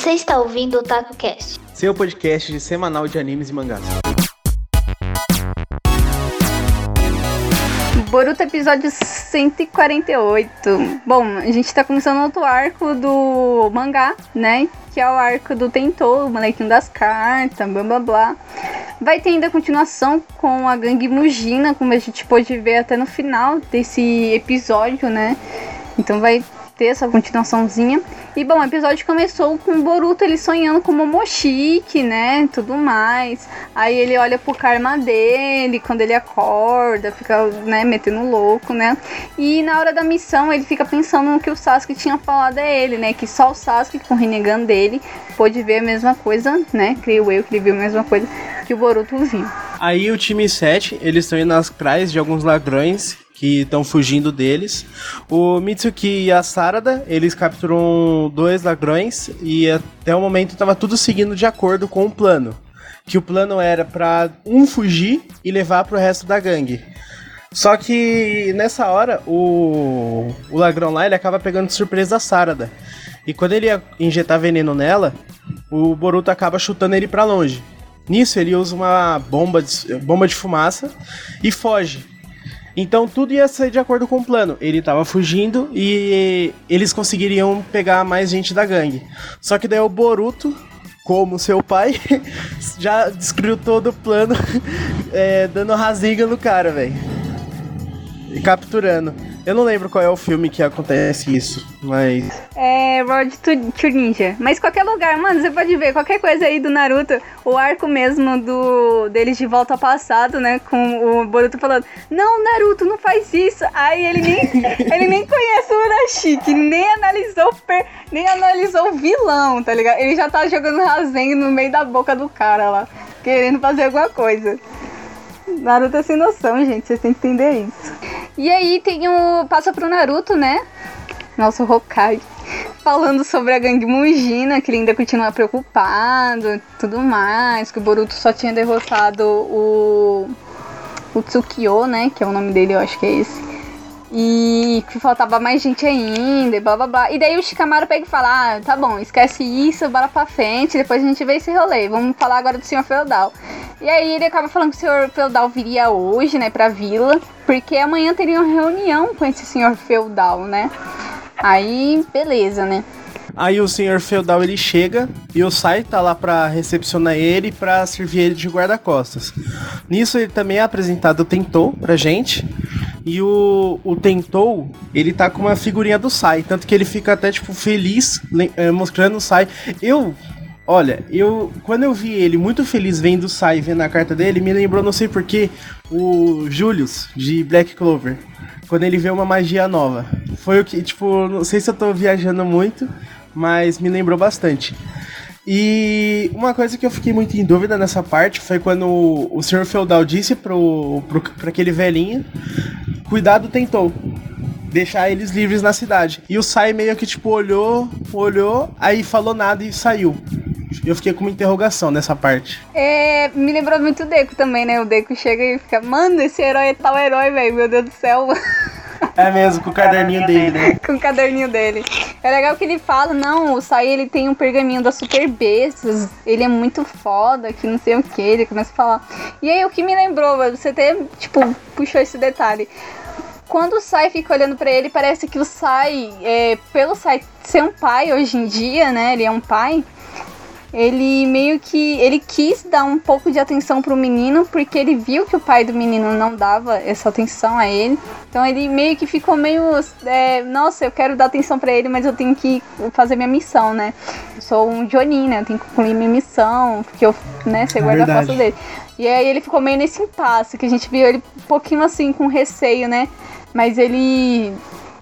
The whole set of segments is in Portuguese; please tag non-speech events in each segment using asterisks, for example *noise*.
Você está ouvindo o TacoCast, seu podcast de semanal de animes e mangás. Boruto episódio 148. Bom, a gente tá começando outro arco do mangá, né? Que é o arco do Tentou, o molequinho das cartas, blá blá blá. Vai ter ainda a continuação com a gangue Mugina, como a gente pôde ver até no final desse episódio, né? Então vai ter essa continuaçãozinha. E bom, o episódio começou com o Boruto ele sonhando com Momoshiki, né? Tudo mais. Aí ele olha pro karma dele quando ele acorda, fica, né, metendo louco, né? E na hora da missão ele fica pensando no que o Sasuke tinha falado a ele, né? Que só o Sasuke com o dele pôde ver a mesma coisa, né? Creio eu que ele viu a mesma coisa que o Boruto viu. Aí o time 7, eles estão indo atrás de alguns ladrões que estão fugindo deles. O Mitsuki e a Sarada, eles capturam dois ladrões e até o momento estava tudo seguindo de acordo com o plano. Que o plano era para um fugir e levar para o resto da gangue. Só que nessa hora o, o ladrão lá ele acaba pegando de surpresa a Sarada. E quando ele ia injetar veneno nela, o Boruto acaba chutando ele para longe. Nisso ele usa uma bomba de, bomba de fumaça e foge. Então tudo ia ser de acordo com o plano. Ele tava fugindo e eles conseguiriam pegar mais gente da gangue. Só que daí o Boruto, como seu pai, *laughs* já destruiu todo o plano, *laughs* é, dando rasinga no cara, velho. E capturando. Eu não lembro qual é o filme que acontece isso, mas. É Road to, to Ninja. Mas qualquer lugar, mano, você pode ver qualquer coisa aí do Naruto, o arco mesmo do deles de volta ao passado, né? Com o Boruto falando: Não, Naruto, não faz isso. Aí ele nem, *laughs* ele nem conhece o Urashiki, nem analisou, per, nem analisou o vilão, tá ligado? Ele já tá jogando Rasen no meio da boca do cara lá, querendo fazer alguma coisa. Naruto é sem noção, gente. Vocês têm que entender isso. E aí tem o. Passa pro Naruto, né? Nosso Hokage. Falando sobre a gangue Mugina, que ele ainda continua preocupado tudo mais. Que o Boruto só tinha derrotado o. O Tsukio, né? Que é o nome dele, eu acho que é esse. E que faltava mais gente ainda, e blá blá blá. E daí o Shikamaru pega e fala: Ah, tá bom, esquece isso, bora pra frente, depois a gente vê esse rolê. Vamos falar agora do Senhor Feudal. E aí ele acaba falando que o Senhor Feudal viria hoje, né, pra vila, porque amanhã teria uma reunião com esse Senhor Feudal, né? Aí, beleza, né? Aí o senhor feudal ele chega e o Sai tá lá para recepcionar ele para servir ele de guarda-costas. Nisso ele também é apresentado Tentou pra gente. E o, o Tentou, ele tá com uma figurinha do Sai, tanto que ele fica até tipo feliz eh, mostrando o Sai. Eu Olha, eu quando eu vi ele muito feliz vendo o Sai vendo a carta dele, me lembrou, não sei porquê, o Julius de Black Clover. Quando ele vê uma magia nova. Foi o que, tipo, não sei se eu tô viajando muito, mas me lembrou bastante. E uma coisa que eu fiquei muito em dúvida nessa parte foi quando o, o Sr. Feudal disse pro, pro, pro aquele velhinho: Cuidado, tentou deixar eles livres na cidade. E o Sai meio que tipo olhou, olhou, aí falou nada e saiu. Eu fiquei com uma interrogação nessa parte. É, me lembrou muito o Deco também, né? O Deco chega e fica, mano, esse herói é tal herói, velho, meu Deus do céu. É mesmo, com o caderninho dele, né? *laughs* com o caderninho dele. É legal que ele fala, não, o Sai ele tem um pergaminho das super bestas, ele é muito foda, que não sei o que, ele começa a falar. E aí o que me lembrou, você até, tipo, puxou esse detalhe quando o Sai fica olhando para ele, parece que o Sai, é, pelo Sai ser um pai hoje em dia, né? Ele é um pai. Ele meio que ele quis dar um pouco de atenção pro menino porque ele viu que o pai do menino não dava essa atenção a ele. Então ele meio que ficou meio, é, nossa, eu quero dar atenção para ele, mas eu tenho que fazer minha missão, né? Eu sou um Jonin, né? Eu tenho que concluir minha missão, porque eu, né, ser é guarda-costas dele. E aí ele ficou meio nesse impasse, que a gente viu ele um pouquinho assim com receio, né? Mas ele,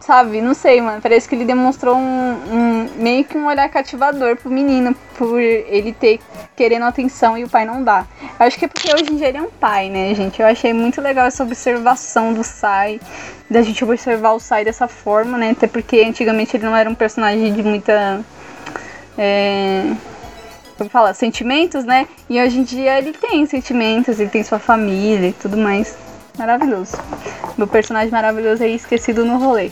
sabe, não sei, mano. Parece que ele demonstrou um, um, meio que um olhar cativador pro menino, por ele ter querendo atenção e o pai não dá. Acho que é porque hoje em dia ele é um pai, né, gente? Eu achei muito legal essa observação do Sai, da gente observar o Sai dessa forma, né? Até porque antigamente ele não era um personagem de muita. É, como fala, sentimentos, né? E hoje em dia ele tem sentimentos, ele tem sua família e tudo mais maravilhoso. Meu personagem maravilhoso aí esquecido no rolê.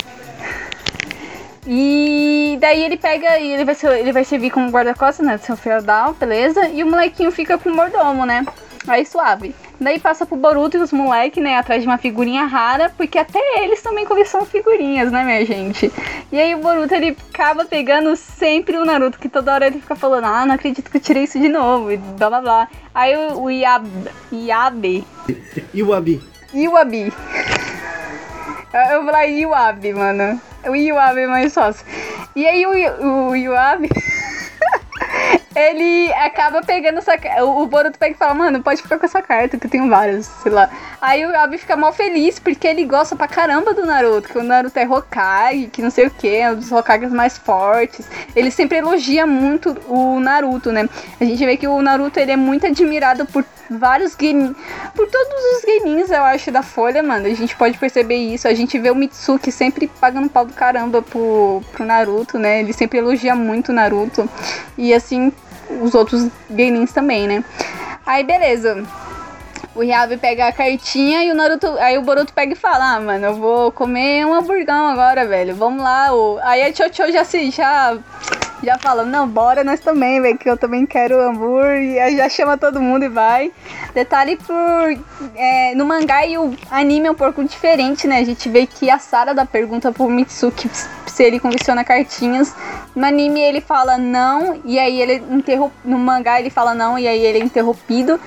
E daí ele pega e ele vai, ser, ele vai servir como guarda-costas, né? Do seu feudal, beleza? E o molequinho fica com o mordomo, né? Aí suave. Daí passa pro Boruto e os moleques, né, atrás de uma figurinha rara, porque até eles também colecionam figurinhas, né, minha gente? E aí o Boruto, ele acaba pegando sempre o Naruto, que toda hora ele fica falando, ah, não acredito que eu tirei isso de novo, e blá blá blá. Aí o, o Iab, Iabe... Iwabi. Iwabi. Eu vou falar Iwabi, mano. O Iwabi é mais fácil. E aí o, o Iwabi... *laughs* ele acaba pegando essa O Boruto pega e fala, mano, pode ficar com essa carta, que eu tenho várias, sei lá. Aí o Abi fica mal feliz, porque ele gosta pra caramba do Naruto, que o Naruto é Hokage, que não sei o que, é um dos Hokages mais fortes. Ele sempre elogia muito o Naruto, né? A gente vê que o Naruto, ele é muito admirado por vários games, por todos os gaminhos, eu acho, da Folha, mano. A gente pode perceber isso. A gente vê o Mitsuki sempre pagando pau do caramba pro, pro Naruto, né? Ele sempre elogia muito o Naruto. E assim, os outros gamins também, né? Aí beleza. O Yabe pega a cartinha e o Naruto. Aí o Boruto pega e fala: Ah, mano, eu vou comer um hamburgão agora, velho. Vamos lá. O... Aí a Chocho já se. Já, já fala: Não, bora nós também, velho, que eu também quero hambúrguer. Aí já chama todo mundo e vai. Detalhe por. É, no mangá e o anime é um pouco diferente, né? A gente vê que a Sara dá pergunta pro Mitsuki se ele condiciona cartinhas. No anime ele fala não, e aí ele interrompe. No mangá ele fala não, e aí ele é interrompido.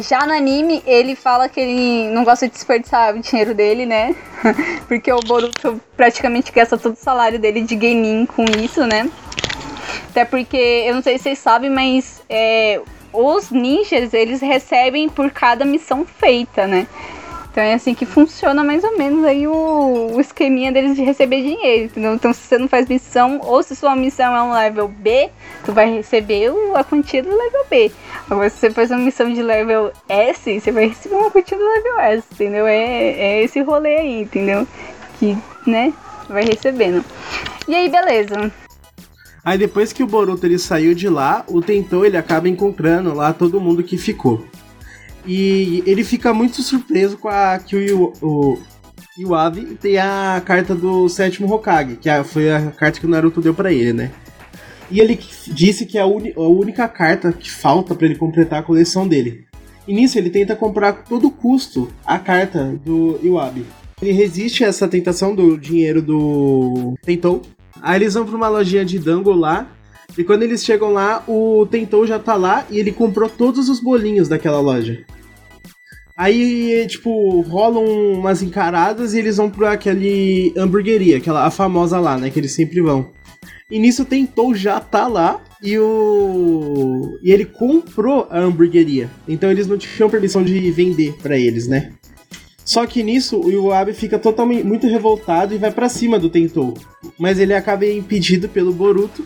Já no anime, ele fala que ele não gosta de desperdiçar o dinheiro dele, né? *laughs* Porque o Boruto praticamente gasta todo o salário dele de gaming com isso, né? Até porque, eu não sei se vocês sabem, mas é, os ninjas, eles recebem por cada missão feita, né? Então é assim que funciona mais ou menos aí o, o esqueminha deles de receber dinheiro, entendeu? Então se você não faz missão, ou se sua missão é um level B, tu vai receber a quantia do level B. Agora se você faz uma missão de level S, você vai receber uma quantia do level S, entendeu? É, é esse rolê aí, entendeu? Que, né, vai recebendo. E aí, beleza. Aí depois que o Boruto ele saiu de lá, o Tentou ele acaba encontrando lá todo mundo que ficou. E ele fica muito surpreso com a que o, Iwabi tem a carta do sétimo Hokage, que foi a carta que o Naruto deu para ele, né? E ele disse que é a, a única carta que falta para ele completar a coleção dele. E nisso ele tenta comprar a todo custo a carta do Iwabi. Ele resiste a essa tentação do dinheiro do Tentou. Aí eles vão pra uma lojinha de dango lá. E quando eles chegam lá, o Tentou já tá lá e ele comprou todos os bolinhos daquela loja. Aí, tipo, rolam umas encaradas e eles vão pra aquele hamburgueria, aquela a famosa lá, né? Que eles sempre vão. E nisso tentou já tá lá e o. E ele comprou a hamburgueria. Então eles não tinham permissão de vender para eles, né? Só que nisso o Iwabe fica totalmente muito revoltado e vai para cima do Tentou. Mas ele acaba impedido pelo Boruto.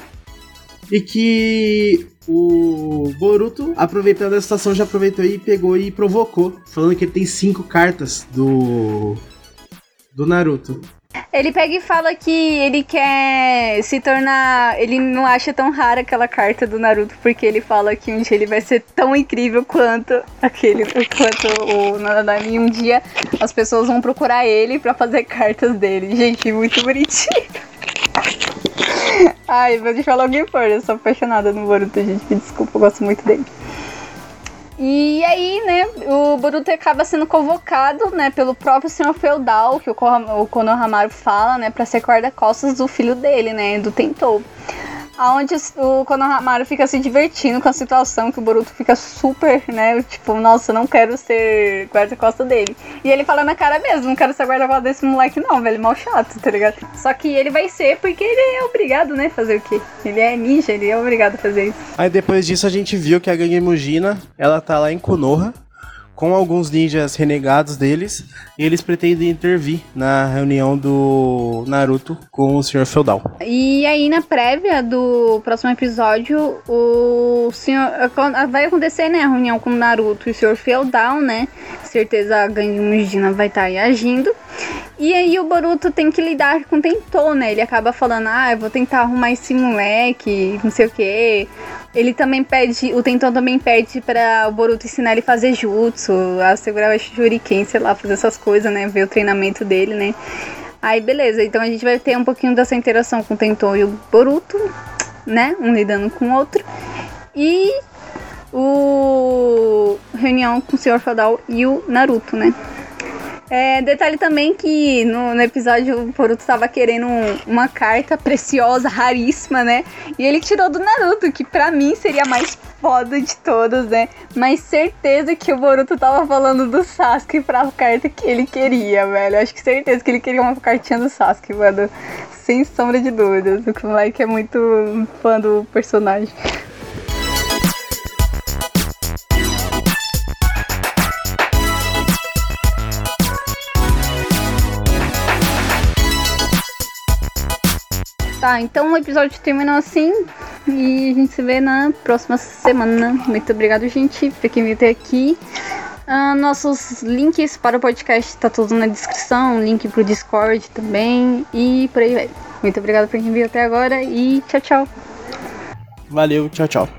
E que o Boruto, aproveitando a situação, já aproveitou e pegou e provocou, falando que ele tem cinco cartas do do Naruto. Ele pega e fala que ele quer se tornar. Ele não acha tão rara aquela carta do Naruto, porque ele fala que um dia ele vai ser tão incrível quanto aquele. quanto o Nanami. Um dia as pessoas vão procurar ele para fazer cartas dele. Gente, muito bonitinho. Ai, vou deixar logo em for, eu sou apaixonada no Boruto, gente. Me desculpa, eu gosto muito dele. E aí, né, o Boruto acaba sendo convocado, né, pelo próprio senhor feudal, que o, Konohamaru fala, né, pra ser guarda-costas do filho dele, né, do Tentou aonde o Konohamaru fica se divertindo com a situação, que o Boruto fica super, né, tipo, nossa, não quero ser guarda-costa dele. E ele fala na cara mesmo, não quero ser guarda-costa desse moleque não, velho, mal chato, tá ligado? Só que ele vai ser porque ele é obrigado, né, fazer o quê? Ele é ninja, ele é obrigado a fazer isso. Aí depois disso a gente viu que a gangue Mujina, ela tá lá em Konoha, com alguns ninjas renegados deles, e eles pretendem intervir na reunião do Naruto com o Senhor Feudal. E aí, na prévia do próximo episódio, o senhor. Vai acontecer, né? A reunião com o Naruto e o Senhor Feudal, né? Certeza a gangue vai estar tá aí agindo. E aí o Boruto tem que lidar com Tentou, né? Ele acaba falando, ah, eu vou tentar arrumar esse moleque, não sei o quê. Ele também pede, o Tentou também pede para o Boruto ensinar ele a fazer jutsu, a segurar o shuriken, sei lá, fazer essas coisas, né? Ver o treinamento dele, né? Aí beleza, então a gente vai ter um pouquinho dessa interação com o Tentou e o Boruto, né? Um lidando com o outro. E o reunião com o Sr. Fadal e o Naruto, né? É, detalhe também que no, no episódio o Boruto tava querendo um- uma carta preciosa, raríssima, né? E ele tirou do Naruto, que pra mim seria a mais foda de todas, né? Mas certeza que o Boruto tava falando do Sasuke pra carta que ele queria, velho. Acho que certeza que ele queria uma cartinha do Sasuke, mano. Sem sombra de dúvidas. O moleque é muito fã do personagem. Tá, então o episódio terminou assim. E a gente se vê na próxima semana. Muito obrigado, gente, por quem até aqui. Ah, nossos links para o podcast tá tudo na descrição. Link pro Discord também. E por aí vai. Muito obrigado por quem veio até agora. E tchau, tchau. Valeu, tchau, tchau.